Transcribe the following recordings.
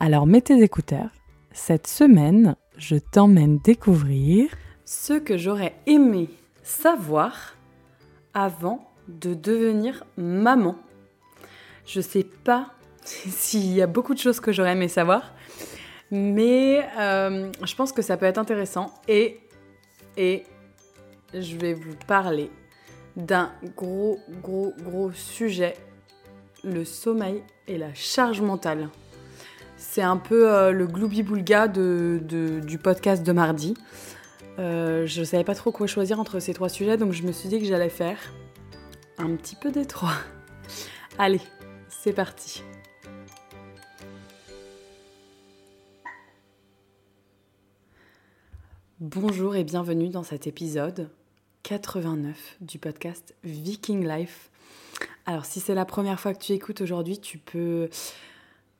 Alors mets tes écouteurs. Cette semaine, je t'emmène découvrir ce que j'aurais aimé savoir avant de devenir maman. Je sais pas s'il y a beaucoup de choses que j'aurais aimé savoir, mais euh, je pense que ça peut être intéressant et, et je vais vous parler d'un gros, gros, gros sujet, le sommeil et la charge mentale. C'est un peu euh, le gloubi-boulga de, du podcast de mardi. Euh, je ne savais pas trop quoi choisir entre ces trois sujets, donc je me suis dit que j'allais faire un petit peu des trois. Allez, c'est parti. Bonjour et bienvenue dans cet épisode 89 du podcast Viking Life. Alors si c'est la première fois que tu écoutes aujourd'hui, tu peux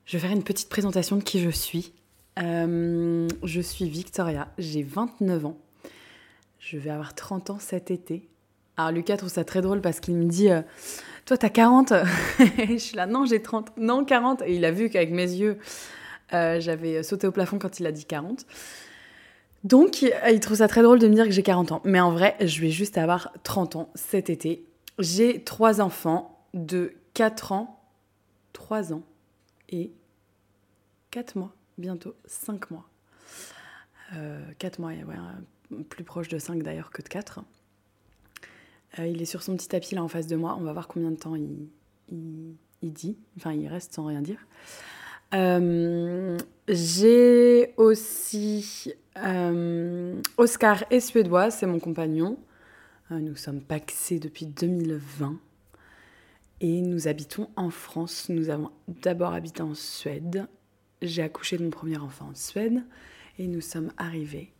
je vais faire une petite présentation de qui je suis. Euh, je suis Victoria, j'ai 29 ans. Je vais avoir 30 ans cet été. Alors Lucas trouve ça très drôle parce qu'il me dit euh, Toi, t'as 40 Je suis là, non, j'ai 30. Non, 40. Et il a vu qu'avec mes yeux, euh, j'avais sauté au plafond quand il a dit 40. Donc, il trouve ça très drôle de me dire que j'ai 40 ans. Mais en vrai, je vais juste avoir 30 ans cet été. J'ai trois enfants de 4 ans, 3 ans et 4 mois, bientôt 5 mois. 4 euh, mois, plus proche de 5 d'ailleurs que de 4. Euh, il est sur son petit tapis là en face de moi. On va voir combien de temps il, il, dit. Enfin, il reste sans rien dire. Euh, j'ai aussi Oscar et Suédois, c'est mon compagnon. nous sommes paxés depuis 2020 et nous habitons en France. Nous avons d'abord habité en Suède. J'ai accouché de mon premier enfant en Suède et nous sommes arrivés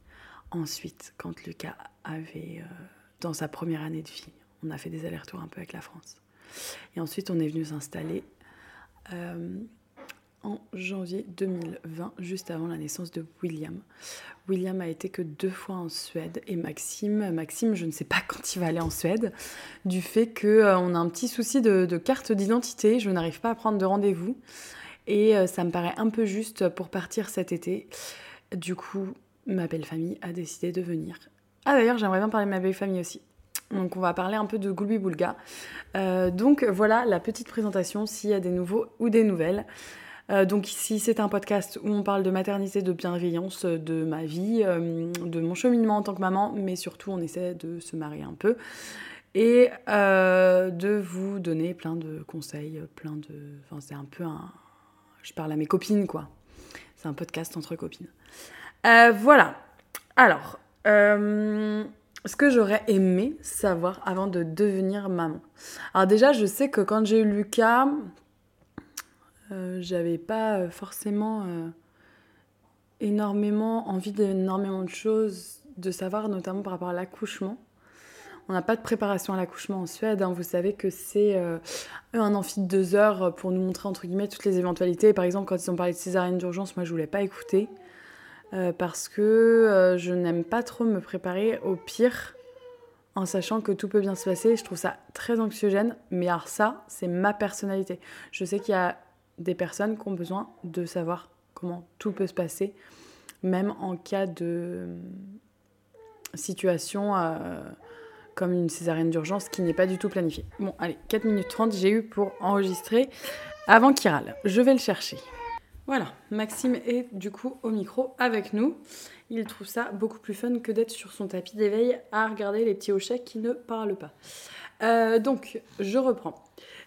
ensuite quand Lucas avait euh, dans sa première année de vie. On a fait des allers-retours un peu avec la France. Et ensuite on est venu s'installer euh, en janvier 2020, juste avant la naissance de William. William a été que deux fois en Suède et Maxime, Maxime, je ne sais pas quand il va aller en Suède, du fait qu'on euh, a un petit souci de, carte d'identité, je n'arrive pas à prendre de rendez-vous et euh, ça me paraît un peu juste pour partir cet été. Du coup, ma belle famille a décidé de venir. Ah d'ailleurs, j'aimerais bien parler de ma belle famille aussi. Donc on va parler un peu de Goulbi Boulga. Euh, donc voilà la petite présentation s'il y a des nouveaux ou des nouvelles. Euh, donc ici, c'est un podcast où on parle de maternité, de bienveillance, de ma vie, euh, de mon cheminement en tant que maman, mais surtout on essaie de se marier un peu et euh, de vous donner plein de conseils, plein de... Enfin, c'est un peu un... Je parle à mes copines, quoi. C'est un podcast entre copines. voilà. Alors, ce que j'aurais aimé savoir avant de devenir maman. Alors déjà, je sais que quand j'ai eu Lucas, euh, j'avais pas euh, forcément euh, énormément envie d'énormément de choses, de savoir notamment par rapport à l'accouchement. On n'a pas de préparation à l'accouchement en Suède. Hein. Vous savez que c'est un amphi de deux heures pour nous montrer entre guillemets toutes les éventualités. Par exemple, quand ils ont parlé de césarienne d'urgence, moi je voulais pas écouter parce que je n'aime pas trop me préparer au pire en sachant que tout peut bien se passer. Je trouve ça très anxiogène. Mais alors ça, c'est ma personnalité. Je sais qu'il y a des personnes qui ont besoin de savoir comment tout peut se passer, même en cas de euh, situation euh, comme une césarienne d'urgence qui n'est pas du tout planifiée. Bon, allez, 4 minutes 30, j'ai eu pour enregistrer avant Kiral. Je vais le chercher. Voilà, Maxime est du coup au micro avec nous. Il trouve ça beaucoup plus fun que d'être sur son tapis d'éveil à regarder les petits hochets qui ne parlent pas. Euh, donc, je reprends.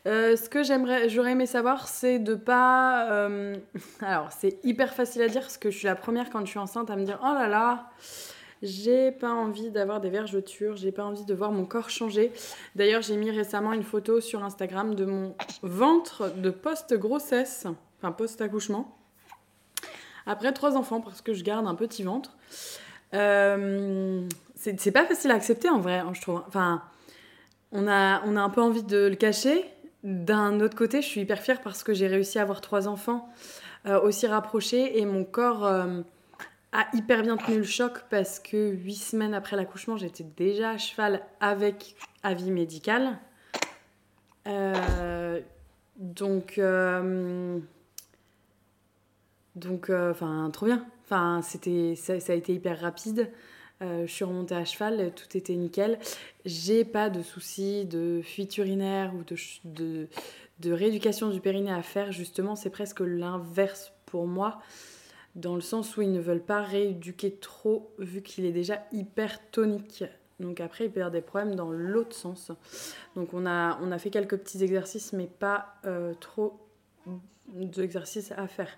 Euh, ce que j'aimerais, j'aurais aimé savoir, c'est de pas. Euh, alors, c'est hyper facile à dire parce que je suis la première quand je suis enceinte à me dire oh là là, j'ai pas envie d'avoir des vergetures, j'ai pas envie de voir mon corps changer. D'ailleurs, j'ai mis récemment une photo sur Instagram de mon ventre de post-grossesse, enfin post-accouchement. après trois enfants parce que je garde un petit ventre. Euh, c'est pas facile à accepter en vrai, hein, je trouve. Enfin, on a, on a un peu envie de le cacher. D'un autre côté, je suis hyper fière parce que j'ai réussi à avoir trois enfants euh, aussi rapprochés et mon corps euh, a hyper bien tenu le choc parce que huit semaines après l'accouchement, j'étais déjà à cheval avec avis médical. donc, donc, enfin, trop bien. C'était, ça, a été hyper rapide. Euh, je suis remontée à cheval, tout était nickel. J'ai pas de soucis de fuite urinaire ou de, rééducation du périnée à faire. Justement, c'est presque l'inverse pour moi, dans le sens où ils ne veulent pas rééduquer trop, vu qu'il est déjà hyper tonique. Donc après, il peut y avoir des problèmes dans l'autre sens. Donc on a, on a fait quelques petits exercices, mais pas euh, trop d'exercices à faire.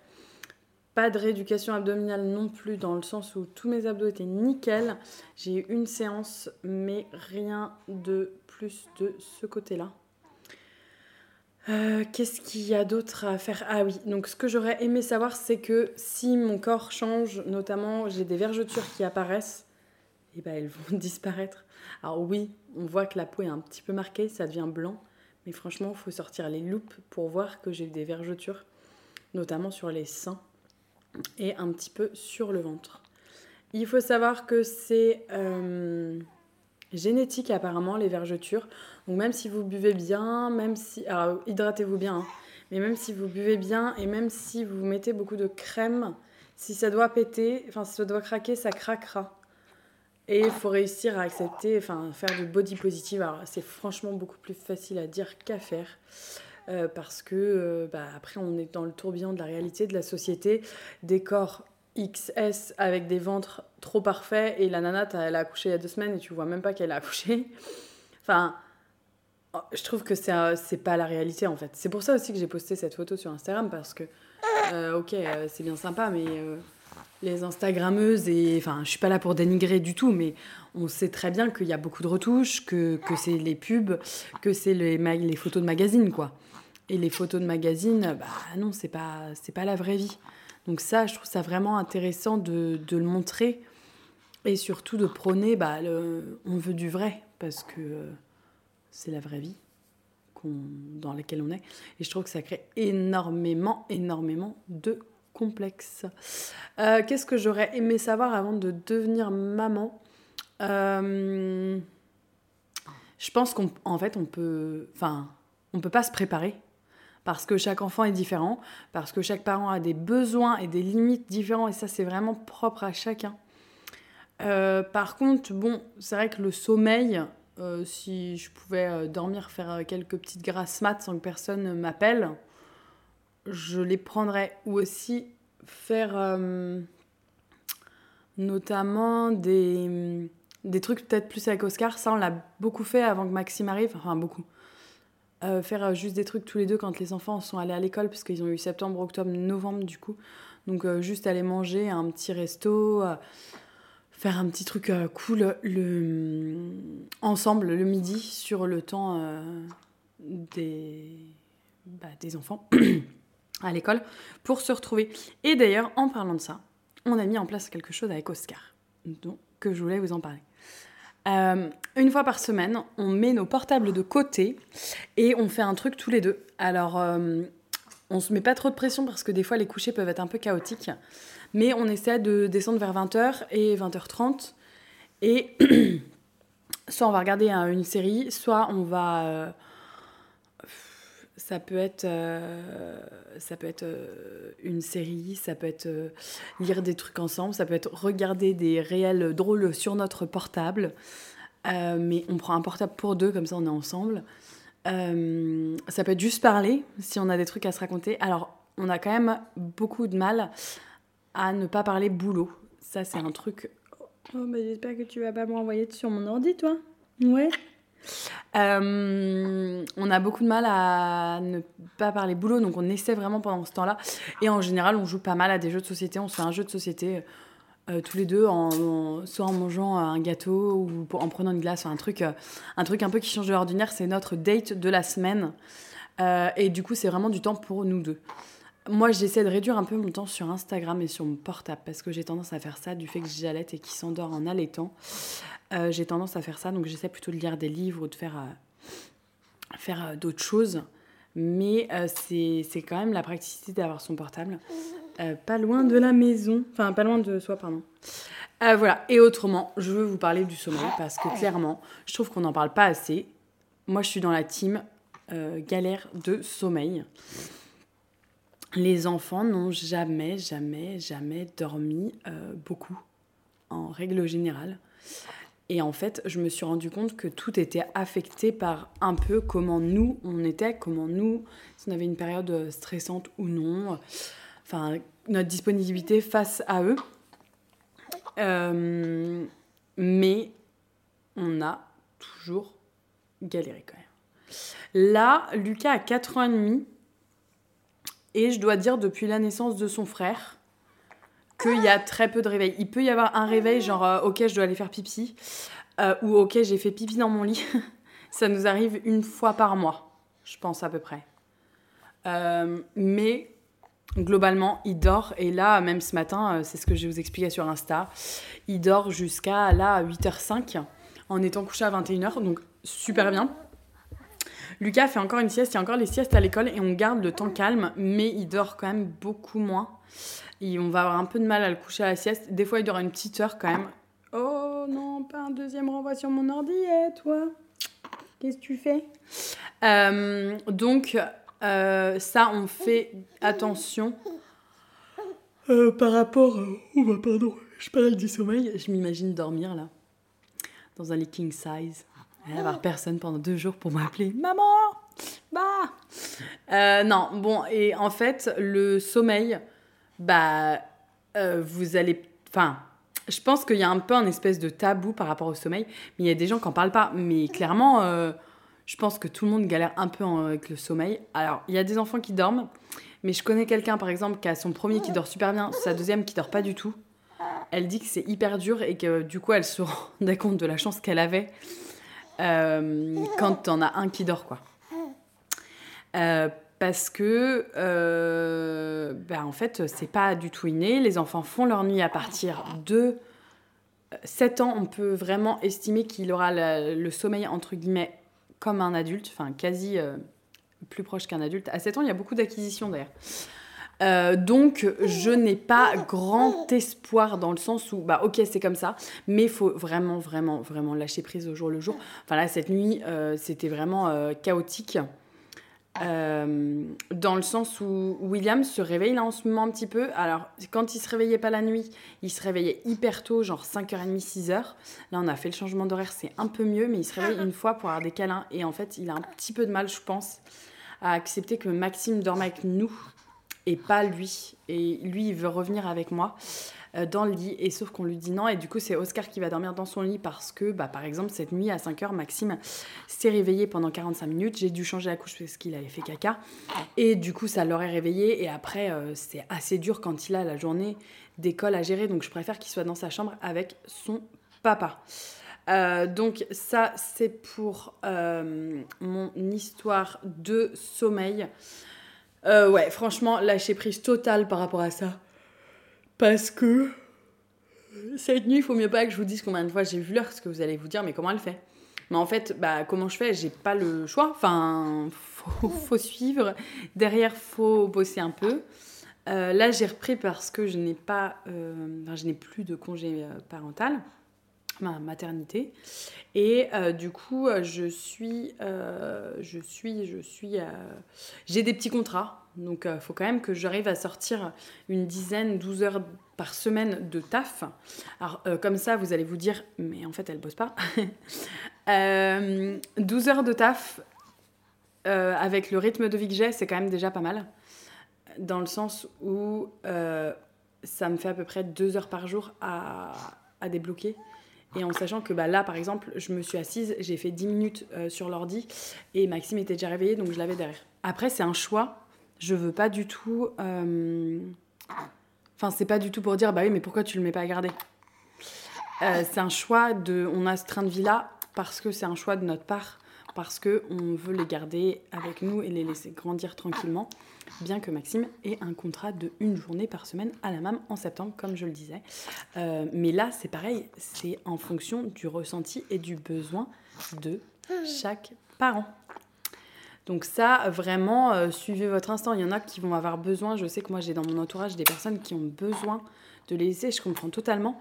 Pas de rééducation abdominale non plus, dans le sens où tous mes abdos étaient nickel. J'ai eu une séance, mais rien de plus de ce côté-là. Euh, qu'est-ce qu'il y a d'autre à faire? Ah oui, donc ce que j'aurais aimé savoir, c'est que si mon corps change, notamment j'ai des vergetures qui apparaissent, et eh ben elles vont disparaître. Alors oui, on voit que la peau est un petit peu marquée, ça devient blanc, mais franchement, il faut sortir les loupes pour voir que j'ai des vergetures, notamment sur les seins et un petit peu sur le ventre. Il faut savoir que c'est euh, génétique apparemment les vergetures. Donc même si vous buvez bien, même si... Alors hydratez-vous bien, hein. mais même si vous buvez bien et même si vous mettez beaucoup de crème, si ça doit péter, enfin si ça doit craquer, ça craquera. Et il faut réussir à accepter, enfin faire du body positive. Alors c'est franchement beaucoup plus facile à dire qu'à faire. Euh, parce que euh, bah, après on est dans le tourbillon de la réalité de la société, des corps XS avec des ventres trop parfaits et la nana elle a accouché il y a deux semaines et tu vois même pas qu'elle a accouché. Enfin, oh, je trouve que c'est euh, c'est pas la réalité en fait. C'est pour ça aussi que j'ai posté cette photo sur Instagram parce que ok c'est bien sympa mais les Instagrammeuses, et enfin, je suis pas là pour dénigrer du tout, mais on sait très bien qu'il y a beaucoup de retouches, que, que c'est les pubs, que c'est les, photos de magazines, quoi. Et les photos de magazine, bah non, c'est pas, c'est pas la vraie vie. Donc ça, je trouve ça vraiment intéressant de, de le montrer et surtout de prôner, bah, on veut du vrai parce que c'est la vraie vie dans laquelle on est. Et je trouve que ça crée énormément, énormément de complexes. Euh, qu'est-ce que j'aurais aimé savoir avant de devenir maman? Euh, Je pense qu'en fait, on peut, enfin, on peut pas se préparer parce que chaque enfant est différent, parce que chaque parent a des besoins et des limites différents, et ça c'est vraiment propre à chacun. Euh, par contre, bon, c'est vrai que le sommeil, euh, si je pouvais dormir, faire quelques petites grasses mat sans que personne m'appelle, je les prendrais. Ou aussi faire notamment des, des trucs peut-être plus avec Oscar. Ça, on l'a beaucoup fait avant que Maxime arrive. Enfin, beaucoup. Euh, faire euh, juste des trucs tous les deux quand les enfants sont allés à l'école, parce qu'ils ont eu septembre, octobre, novembre du coup. Donc euh, juste aller manger un petit resto, faire un petit truc cool le, ensemble le midi sur le temps des, bah, des enfants à l'école pour se retrouver. Et d'ailleurs, en parlant de ça, on a mis en place quelque chose avec Oscar, donc que je voulais vous en parler. Euh, une fois par semaine, on met nos portables de côté et on fait un truc tous les deux. Alors, euh, on se met pas trop de pression parce que des fois les couchers peuvent être un peu chaotiques, mais on essaie de descendre vers 20h et 20h30 et soit on va regarder une série, soit on va euh, ça peut être, euh, ça peut être euh, une série, ça peut être euh, lire des trucs ensemble, ça peut être regarder des réels drôles sur notre portable. mais on prend un portable pour deux, comme ça on est ensemble. ça peut être juste parler, si on a des trucs à se raconter. Alors, on a quand même beaucoup de mal à ne pas parler boulot. Ça, c'est un truc... Oh, bah, j'espère que tu vas pas m'envoyer sur mon ordi, toi. Ouais. Euh, on a beaucoup de mal à ne pas parler boulot, donc on essaie vraiment pendant ce temps-là. Et en général, on joue pas mal à des jeux de société. On se fait un jeu de société euh, tous les deux, soit en mangeant un gâteau ou en prenant une glace, un truc, euh, un truc un peu qui change de l'ordinaire. C'est notre date de la semaine. et du coup, c'est vraiment du temps pour nous deux. Moi, j'essaie de réduire un peu mon temps sur Instagram et sur mon portable parce que j'ai tendance à faire ça du fait que j'allaite et qu'il s'endort en allaitant. Euh, j'ai tendance à faire ça, donc j'essaie plutôt de lire des livres ou de faire, euh, faire euh, d'autres choses. Mais c'est quand même la praticité d'avoir son portable pas loin de la maison, enfin pas loin de soi, pardon. voilà, et autrement, je veux vous parler du sommeil parce que clairement, je trouve qu'on n'en parle pas assez. Moi, je suis dans la team galère de sommeil. Les enfants n'ont jamais, jamais, jamais dormi euh, beaucoup, en règle générale. Et en fait, je me suis rendu compte que tout était affecté par un peu comment nous, on était, comment nous, si on avait une période stressante ou non, enfin, notre disponibilité face à eux. Euh, mais on a toujours galéré quand même. Là, Lucas a 4 ans et demi et je dois dire, depuis la naissance de son frère, qu'il y a très peu de réveils. Il peut y avoir un réveil, genre, euh, ok, je dois aller faire pipi, euh, ou ok, j'ai fait pipi dans mon lit. Ça nous arrive une fois par mois, je pense à peu près. Euh, mais globalement, il dort. Et là, même ce matin, c'est ce que je vous expliquais sur Insta, il dort jusqu'à là, 8h05, en étant couché à 21h, donc super bien. Lucas fait encore une sieste, il y a encore les siestes à l'école et on garde le temps calme, mais il dort quand même beaucoup moins. Et on va avoir un peu de mal à le coucher à la sieste. Des fois, il dort une petite heure quand même. Oh non, pas un deuxième renvoi sur mon ordi, eh, toi Qu'est-ce que tu fais? Euh, Donc, euh, ça, on fait attention. Euh, par rapport. Oh, bah, pardon, je parle du sommeil. Je m'imagine dormir là, dans un king size. Il va avoir personne pendant deux jours pour m'appeler Maman Bah euh, Non, bon, et en fait, le sommeil, bah, euh, vous allez. Enfin, je pense qu'il y a un peu un espèce de tabou par rapport au sommeil, mais il y a des gens qui n'en parlent pas. Mais clairement, euh, je pense que tout le monde galère un peu avec le sommeil. Alors, il y a des enfants qui dorment, mais je connais quelqu'un, par exemple, qui a son premier qui dort super bien, sa deuxième qui dort pas du tout. Elle dit que c'est hyper dur et que du coup, elle se rendait compte de la chance qu'elle avait quand t'en as un qui dort, quoi. Euh, parce que, euh, ben, en fait, c'est pas du tout inné. Les enfants font leur nuit à partir de 7 ans. On peut vraiment estimer qu'il aura le, sommeil, entre guillemets, comme un adulte, enfin quasi plus proche qu'un adulte. À 7 ans, il y a beaucoup d'acquisitions d'ailleurs. Euh, donc, je n'ai pas grand espoir dans le sens où, bah, ok, c'est comme ça, mais il faut vraiment, vraiment, vraiment lâcher prise au jour le jour. Enfin, là, cette nuit, euh, c'était vraiment euh, chaotique. dans le sens où William se réveille là en ce moment un petit peu. Alors, quand il se réveillait pas la nuit, il se réveillait hyper tôt, genre 5h30, 6h. Là, on a fait le changement d'horaire, c'est un peu mieux, mais il se réveille une fois pour avoir des câlins. Et en fait, il a un petit peu de mal, je pense, à accepter que Maxime dorme avec nous et pas lui. Et lui, il veut revenir avec moi euh, dans le lit. Et sauf qu'on lui dit non. Et du coup, c'est Oscar qui va dormir dans son lit parce que, bah, par exemple, cette nuit à 5h, Maxime s'est réveillé pendant 45 minutes. J'ai dû changer la couche parce qu'il avait fait caca. Et du coup, ça l'aurait réveillé. Et après, euh, c'est assez dur quand il a la journée d'école à gérer. Donc, je préfère qu'il soit dans sa chambre avec son papa. Euh, donc ça, c'est pour mon histoire de sommeil. Euh, ouais, franchement, lâcher prise totale par rapport à ça. Parce que cette nuit, il faut mieux pas que je vous dise combien de fois j'ai vu l'heure, parce que vous allez vous dire, mais comment elle fait Mais en fait, bah, comment je fais? J'ai pas le choix. Enfin, faut, faut suivre. Derrière, faut bosser un peu. Euh, là, j'ai repris parce que je n'ai pas, euh, je n'ai plus de congé parental ma maternité. Et euh, du coup, euh, je suis, euh, je suis, je suis, j'ai des petits contrats. Donc, il faut quand même que j'arrive à sortir une dizaine, 12 heures par semaine de taf. Alors, comme ça, vous allez vous dire, mais en fait, elle bosse pas. 12 heures de taf avec le rythme de vie que j'ai, c'est quand même déjà pas mal. Dans le sens où ça me fait à peu près 2 heures par jour à, à débloquer. Et en sachant que bah, là, par exemple, je me suis assise, j'ai fait 10 minutes euh, sur l'ordi et Maxime était déjà réveillé, donc je l'avais derrière. Après, c'est un choix. Je veux pas du tout. Euh, enfin, c'est pas du tout pour dire, bah oui, mais pourquoi tu le mets pas à garder? Euh, C'est un choix de. On a ce train de vie là parce que c'est un choix de notre part, parce que on veut les garder avec nous et les laisser grandir tranquillement, bien que Maxime ait un contrat de une journée par semaine à la MAM en septembre, comme je le disais. Euh, mais là, c'est pareil, c'est en fonction du ressenti et du besoin de chaque parent. Donc ça, vraiment, euh, suivez votre instant. Il y en a qui vont avoir besoin. Je sais que moi, j'ai dans mon entourage des personnes qui ont besoin de les laisser. Je comprends totalement.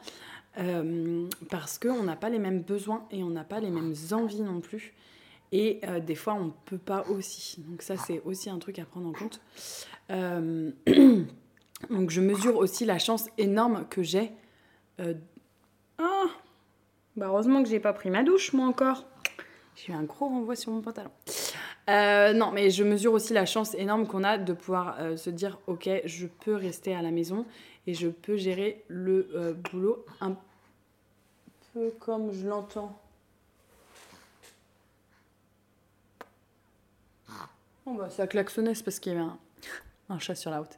Euh, parce qu'on n'a pas les mêmes besoins et on n'a pas les mêmes envies non plus. Et euh, des fois, on ne peut pas aussi. Donc ça, c'est aussi un truc à prendre en compte. donc je mesure aussi la chance énorme que j'ai. Ah bah heureusement que j'ai pas pris ma douche, moi encore. J'ai eu un gros renvoi sur mon pantalon. Euh, non, mais je mesure aussi la chance énorme qu'on a de pouvoir euh, se dire ok, je peux rester à la maison et je peux gérer le euh, boulot un peu comme je l'entends. Bon, bah, ça klaxonnait, parce qu'il y avait un, chat sur la route.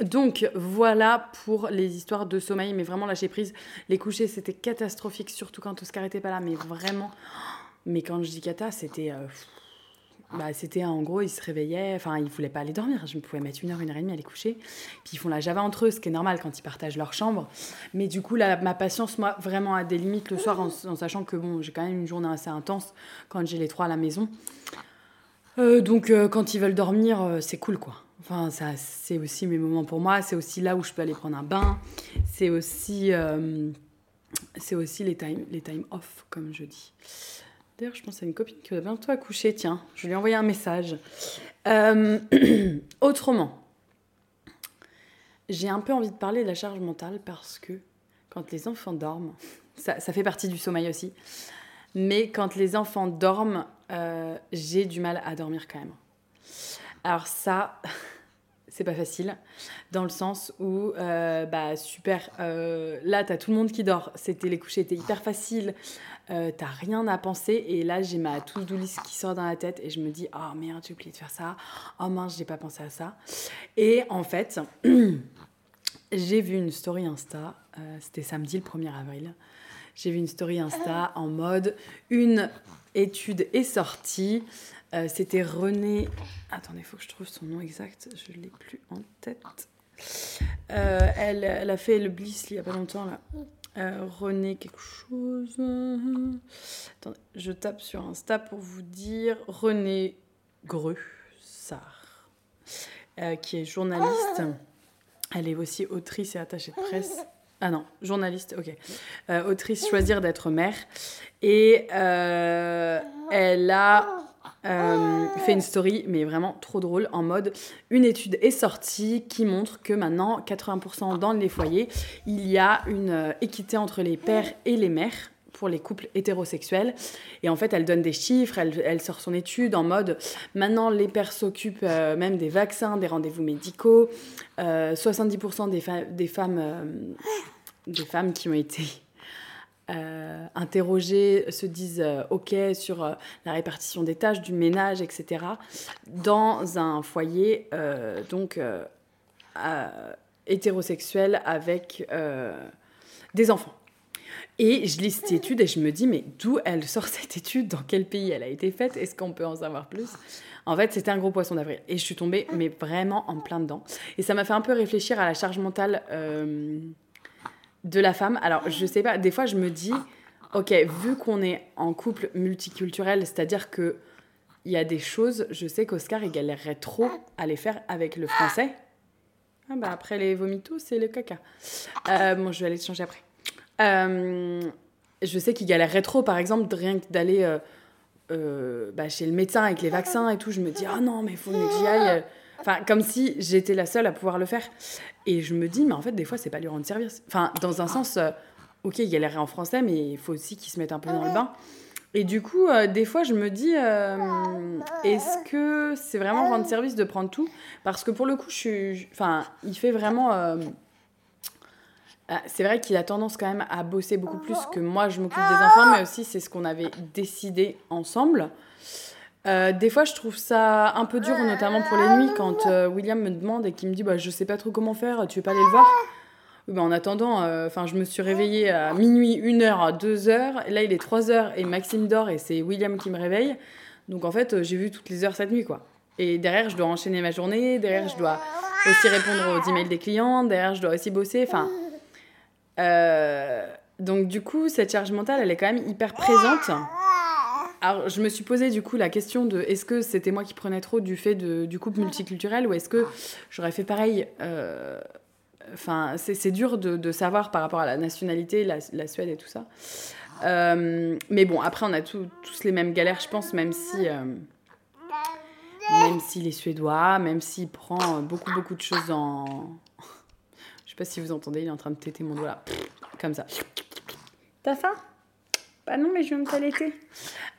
donc, voilà pour les histoires de sommeil, mais vraiment lâcher prise. Les couchers, c'était catastrophique, surtout quand Oscar n'était pas là, mais vraiment. Mais quand je dis cata, c'était. Euh, bah, c'était en gros, ils se réveillaient, enfin, ils voulaient pas aller dormir. Je me pouvais mettre une heure, une heure et demie à les coucher. Puis ils font la java entre eux, ce qui est normal quand ils partagent leur chambre. Mais du coup, là, ma patience, moi, vraiment a des limites le soir, en, sachant que bon, j'ai quand même une journée assez intense quand j'ai les trois à la maison. Euh, donc, euh, quand ils veulent dormir, c'est cool, quoi. Enfin, ça, c'est aussi mes moments pour moi. C'est aussi là où je peux aller prendre un bain. C'est aussi, c'est aussi les time, les time off, comme je dis. D'ailleurs, je pense à une copine qui va bientôt accoucher. Tiens, je lui ai envoyé un message. Euh, autrement, j'ai un peu envie de parler de la charge mentale parce que quand les enfants dorment, ça, fait partie du sommeil aussi, mais quand les enfants dorment, euh, j'ai du mal à dormir quand même. Alors ça, c'est pas facile, dans le sens où, euh, bah super, là, t'as tout le monde qui dort. C'était les couchers étaient hyper faciles. Euh, t'as rien à penser. Et là, j'ai ma to-do list qui sort dans la tête et je me dis, oh merde, j'ai oublié de faire ça. Oh mince, j'ai pas pensé à ça. Et en fait, j'ai vu une story Insta, euh, c'était samedi le 1er avril. J'ai vu une story Insta en mode une étude est sortie. Euh, c'était René. Attendez, il faut que je trouve son nom exact. Je l'ai plus en tête. elle, elle, a fait le Bliss il y a pas longtemps là. Euh, René quelque chose. Attendez, je tape sur Insta pour vous dire René Greussard, euh, qui est journaliste. Elle est aussi autrice et attachée de presse. Ah non, journaliste, ok. Euh, autrice Choisir d'être mère. Et elle a euh, fait une story, mais vraiment trop drôle, en mode une étude est sortie qui montre que maintenant, 80% dans les foyers, il y a une euh, équité entre les pères et les mères pour les couples hétérosexuels. Et en fait, elle donne des chiffres, elle, sort son étude en mode maintenant les pères s'occupent euh, même des vaccins, des rendez-vous médicaux. 70% des, des femmes, des femmes qui ont été euh, interrogés se disent euh, OK sur euh, la répartition des tâches, du ménage, etc. dans un foyer donc hétérosexuel avec des enfants. Et je lis cette étude et je me dis, mais d'où elle sort cette étude? Dans quel pays elle a été faite? Est-ce qu'on peut en savoir plus? En fait, c'était un gros poisson d'avril. Et je suis tombée, mais vraiment en plein dedans. Et ça m'a fait un peu réfléchir à la charge mentale de la femme. Alors, je sais pas, des fois, je me dis, ok, vu qu'on est en couple multiculturel, c'est-à-dire que il y a des choses, je sais qu'Oscar, il galérerait trop à les faire avec le français. Ah bah après les vomitos, c'est le caca. Euh, bon, je vais aller te changer après. Euh, je sais qu'il galérerait trop, par exemple, rien que d'aller euh, bah, chez le médecin avec les vaccins et tout. Je me dis, ah non, mais il faut que j'y aille. Enfin, comme si j'étais la seule à pouvoir le faire. Et je me dis, mais en fait, des fois, c'est pas lui rendre service. Enfin, dans un sens, euh, ok, il galérait en français, mais il faut aussi qu'il se mette un peu dans le bain. Et du coup, euh, des fois, je me dis, euh, est-ce que c'est vraiment rendre service de prendre tout? Parce que pour le coup, je. Enfin, il fait vraiment. C'est vrai qu'il a tendance quand même à bosser beaucoup plus que moi, je m'occupe des enfants, mais aussi c'est ce qu'on avait décidé ensemble. Euh, des fois, je trouve ça un peu dur, notamment pour les nuits, quand euh, William me demande et qu'il me dit bah, Je sais pas trop comment faire, tu veux pas aller le voir? Bah, en attendant, enfin je me suis réveillée à minuit, 1h, 2h. Là, il est 3h et Maxime dort et c'est William qui me réveille. Donc en fait, j'ai vu toutes les heures cette nuit, quoi. Et derrière, je dois enchaîner ma journée. Derrière, je dois aussi répondre aux emails des clients. Derrière, je dois aussi bosser. Enfin. Donc du coup, cette charge mentale, elle est quand même hyper présente. Alors, je me suis posé du coup la question de est-ce que c'était moi qui prenais trop du fait du couple multiculturel ou est-ce que j'aurais fait pareil euh, Enfin, c'est dur de, savoir par rapport à la nationalité, la, Suède et tout ça. Euh, mais bon, après, on a tous les mêmes galères, je pense, même si. Euh, même s'il est suédois, même s'il prend beaucoup, beaucoup de choses en. Je sais pas si vous entendez, il est en train de téter mon doigt là. Comme ça. T'as faim? Bah non, mais je viens de t'allaiter.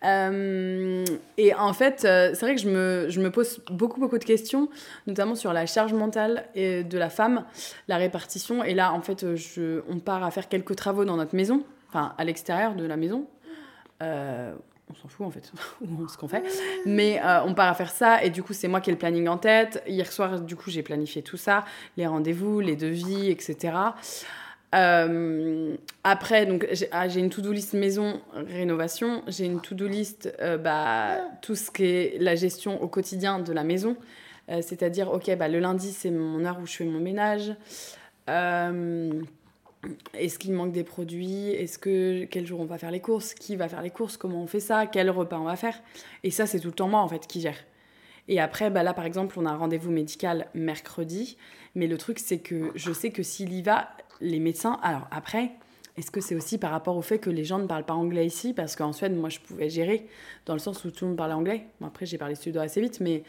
Euh, et en fait, euh, c'est vrai que je me, je me, pose beaucoup, beaucoup de questions, notamment sur la charge mentale et de la femme, la répartition. Et là, en fait, je, on part à faire quelques travaux dans notre maison, enfin, à l'extérieur de la maison. Euh, on s'en fout en fait, ce qu'on fait. Mais on part à faire ça et du coup c'est moi qui ai le planning en tête. Hier soir du coup j'ai planifié tout ça, les rendez-vous, les devis, etc. Euh, après, donc ah, j'ai une to-do list maison rénovation, j'ai une to-do list euh, bah, tout ce qui est la gestion au quotidien de la maison, euh, c'est-à-dire ok bah, le lundi c'est mon heure où je fais mon ménage. Est-ce qu'il manque des produits? Est-ce que quel jour on va faire les courses? Qui va faire les courses? Comment on fait ça? Quel repas on va faire? Et ça c'est tout le temps moi en fait qui gère. Et après bah là par exemple on a un rendez-vous médical mercredi, mais le truc c'est que je sais que s'il y va les médecins. Alors après, est-ce que c'est aussi par rapport au fait que les gens ne parlent pas anglais ici? Parce qu'en Suède, moi, je pouvais gérer dans le sens où tout le monde parlait anglais. Bon, après, j'ai parlé suédois assez vite, mais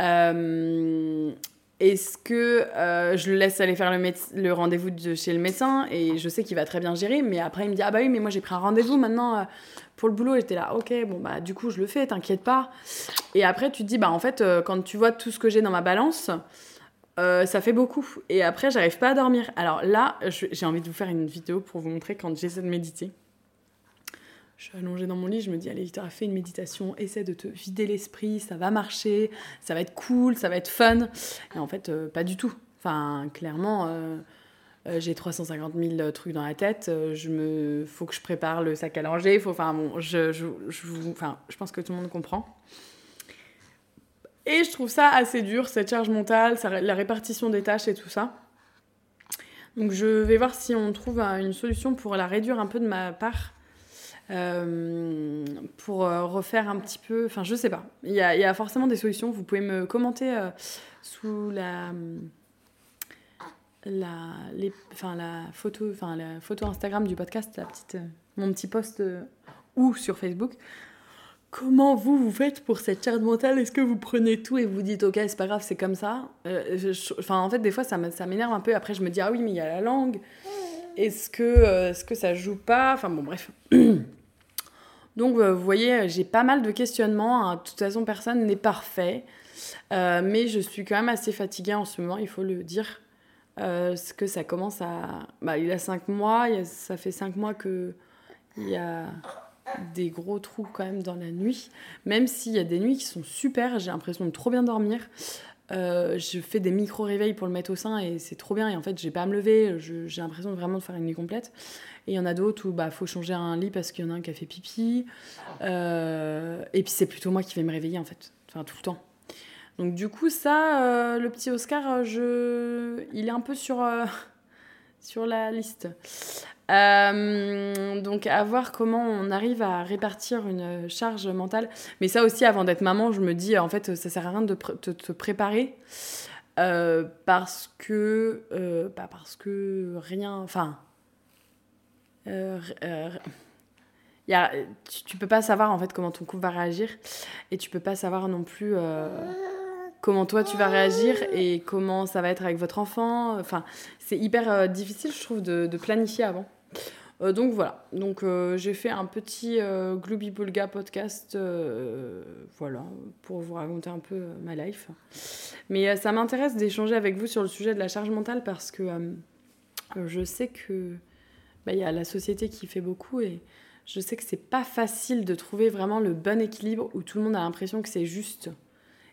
euh, est-ce que euh, je le laisse aller faire le, rendez-vous de chez le médecin et je sais qu'il va très bien gérer, mais après, il me dit Ah bah oui, mais moi, j'ai pris un rendez-vous maintenant euh, pour le boulot. Et j'étais là, ok, bon, bah du coup, je le fais, t'inquiète pas. Et après, tu te dis Bah en fait, quand tu vois tout ce que j'ai dans ma balance, euh, ça fait beaucoup. Et après, j'arrive pas à dormir. Alors là, j'ai envie de vous faire une vidéo pour vous montrer quand j'essaie de méditer. Je suis allongée dans mon lit, je me dis, allez, Victor, fais une méditation, essaie de te vider l'esprit, ça va marcher, ça va être cool, ça va être fun. Et en fait, euh, pas du tout. Enfin, clairement, euh, j'ai 350 000 trucs dans la tête, je me... faut que je prépare le sac à langer, faut... enfin, bon, je, je, je, enfin, je pense que tout le monde comprend. Et je trouve ça assez dur, cette charge mentale, la répartition des tâches et tout ça. Donc je vais voir si on trouve une solution pour la réduire un peu de ma part. Euh, pour euh, refaire un petit peu. Enfin, je sais pas. Il y, a, forcément des solutions. Vous pouvez me commenter euh, sous la. La, les, enfin, la, photo, enfin, la photo Instagram du podcast, la petite, mon petit post ou sur Facebook Comment vous, vous faites pour cette charge mentale? Est-ce que vous prenez tout et vous dites, ok, c'est pas grave, c'est comme ça? Enfin, en fait, des fois, ça m'énerve un peu. Après, je me dis, ah oui, mais il y a la langue. Est-ce que, euh, est -ce que ça joue pas? Enfin, bon, bref. Donc, euh, vous voyez, j'ai pas mal de questionnements. Hein. De toute façon, personne n'est parfait. mais je suis quand même assez fatiguée en ce moment, il faut le dire. parce que ça commence à... Bah, il a cinq mois, ça fait cinq mois que... Il y a des gros trous quand même dans la nuit. Même s'il y a des nuits qui sont super, j'ai l'impression de trop bien dormir. Euh, je fais des micro-réveils pour le mettre au sein et c'est trop bien. Et en fait, j'ai pas à me lever, j'ai l'impression vraiment de faire une nuit complète. Et il y en a d'autres où bah, faut changer un lit parce qu'il y en a un qui a fait pipi. Euh, et puis c'est plutôt moi qui vais me réveiller en fait, enfin tout le temps. Donc du coup, ça, euh, le petit Oscar, je... il est un peu sur, sur la liste. Euh, donc à voir comment on arrive à répartir une charge mentale. Mais ça aussi, avant d'être maman, je me dis, en fait, ça sert à rien de te, préparer. Euh, parce que... Euh, parce que rien... Enfin... Y a, tu, tu, peux pas savoir en fait comment ton couple va réagir et tu peux pas savoir non plus comment toi tu vas réagir et comment ça va être avec votre enfant. Enfin, c'est hyper difficile, je trouve, de, planifier avant. Euh, donc voilà, donc euh, j'ai fait un petit euh, Glooby Bulga podcast, voilà, pour vous raconter un peu ma life. Mais ça m'intéresse d'échanger avec vous sur le sujet de la charge mentale parce que je sais que bah, il y a la société qui fait beaucoup et je sais que c'est pas facile de trouver vraiment le bon équilibre où tout le monde a l'impression que c'est juste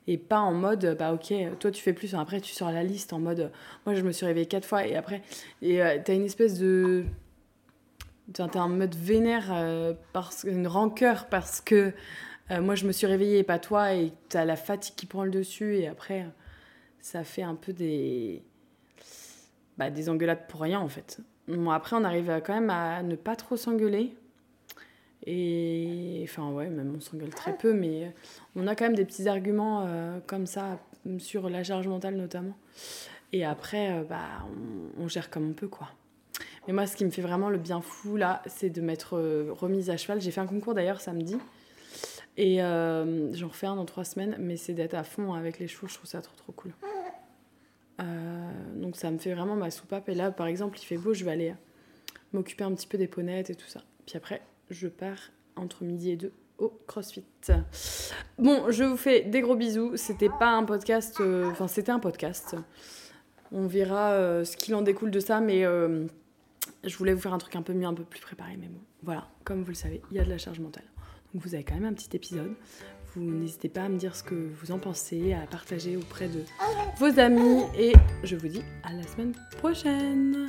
Et pas en mode, bah ok, toi tu fais plus, après tu sors la liste en mode, moi je me suis réveillée quatre fois et après, et euh, t'as une espèce de. T'as un mode vénère, euh, parce, une rancœur parce que euh, moi je me suis réveillée et pas toi, et t'as la fatigue qui prend le dessus, et après ça fait un peu des. Bah, des engueulades pour rien en fait. Bon, après on arrive quand même à ne pas trop s'engueuler et enfin, ouais, même on s'engueule très peu, mais on a quand même des petits arguments euh, comme ça, sur la charge mentale notamment. Et après, euh, bah, on, gère comme on peut, quoi. Mais moi, ce qui me fait vraiment le bien fou, là, c'est de m'être euh, remise à cheval. J'ai fait un concours d'ailleurs samedi. Et j'en refais un dans trois semaines, mais c'est d'être à fond avec les chevaux, je trouve ça trop trop cool. donc ça me fait vraiment ma soupape. Et là, par exemple, il fait beau, je vais aller m'occuper un petit peu des ponettes et tout ça. Puis après, je pars entre midi et deux au CrossFit. Bon, je vous fais des gros bisous. C'était pas un podcast, euh, enfin c'était un podcast. On verra euh, ce qu'il en découle de ça, mais euh, je voulais vous faire un truc un peu mieux, un peu plus préparé. Mais bon, voilà, comme vous le savez, il y a de la charge mentale. Donc vous avez quand même un petit épisode. Vous n'hésitez pas à me dire ce que vous en pensez, à partager auprès de vos amis. Et je vous dis à la semaine prochaine.